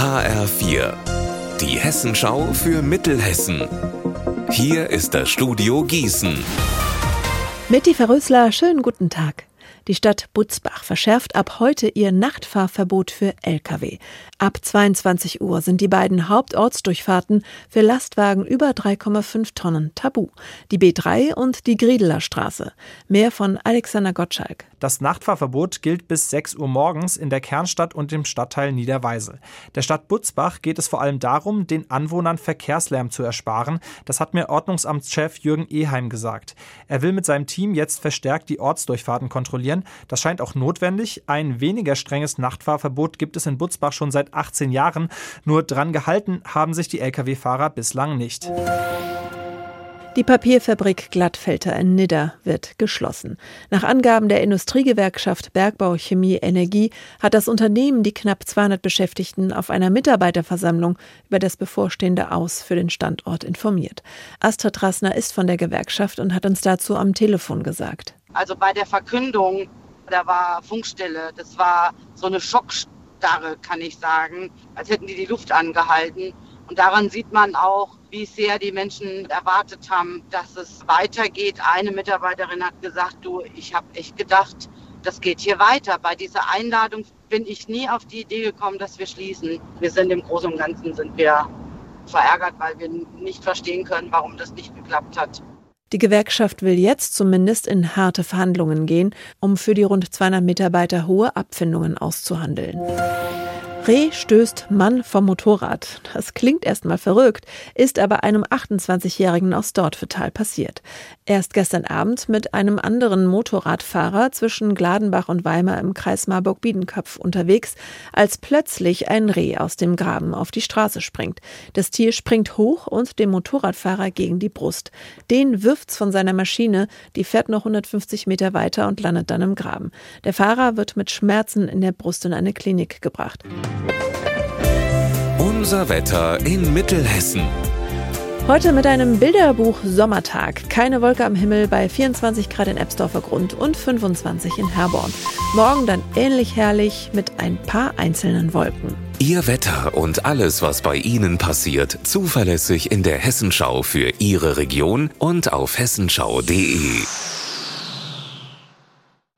HR4, die Hessenschau für Mittelhessen. Hier ist das Studio Gießen. Mitty Verrösler, schönen guten Tag. Die Stadt Butzbach verschärft ab heute ihr Nachtfahrverbot für Lkw. Ab 22 Uhr sind die beiden Hauptortsdurchfahrten für Lastwagen über 3,5 Tonnen tabu. Die B3 und die Griedeler Straße. Mehr von Alexander Gottschalk. Das Nachtfahrverbot gilt bis 6 Uhr morgens in der Kernstadt und im Stadtteil Niederweisel. Der Stadt Butzbach geht es vor allem darum, den Anwohnern Verkehrslärm zu ersparen. Das hat mir Ordnungsamtschef Jürgen Eheim gesagt. Er will mit seinem Team jetzt verstärkt die Ortsdurchfahrten kontrollieren. Das scheint auch notwendig. Ein weniger strenges Nachtfahrverbot gibt es in Butzbach schon seit 18 Jahren. Nur dran gehalten haben sich die Lkw-Fahrer bislang nicht. Die Papierfabrik Glattfelter in Nidda wird geschlossen. Nach Angaben der Industriegewerkschaft Bergbau Chemie Energie hat das Unternehmen die knapp 200 Beschäftigten auf einer Mitarbeiterversammlung über das bevorstehende Aus für den Standort informiert. Astrid Rassner ist von der Gewerkschaft und hat uns dazu am Telefon gesagt. Also bei der Verkündung, da war Funkstille. Das war so eine Schockstarre, kann ich sagen, als hätten die die Luft angehalten. Und daran sieht man auch, wie sehr die Menschen erwartet haben, dass es weitergeht. Eine Mitarbeiterin hat gesagt, du, ich habe echt gedacht, das geht hier weiter. Bei dieser Einladung bin ich nie auf die Idee gekommen, dass wir schließen. Wir sind im Großen und Ganzen sind wir verärgert, weil wir nicht verstehen können, warum das nicht geklappt hat. Die Gewerkschaft will jetzt zumindest in harte Verhandlungen gehen, um für die rund 200 Mitarbeiter hohe Abfindungen auszuhandeln. Reh stößt Mann vom Motorrad. Das klingt erstmal verrückt, ist aber einem 28-Jährigen aus Dortvetal passiert. Er ist gestern Abend mit einem anderen Motorradfahrer zwischen Gladenbach und Weimar im Kreis Marburg-Biedenkopf unterwegs, als plötzlich ein Reh aus dem Graben auf die Straße springt. Das Tier springt hoch und dem Motorradfahrer gegen die Brust. Den wirft's von seiner Maschine, die fährt noch 150 Meter weiter und landet dann im Graben. Der Fahrer wird mit Schmerzen in der Brust in eine Klinik gebracht. Unser Wetter in Mittelhessen. Heute mit einem Bilderbuch Sommertag. Keine Wolke am Himmel bei 24 Grad in Ebsdorfer Grund und 25 in Herborn. Morgen dann ähnlich herrlich mit ein paar einzelnen Wolken. Ihr Wetter und alles, was bei Ihnen passiert, zuverlässig in der Hessenschau für Ihre Region und auf hessenschau.de.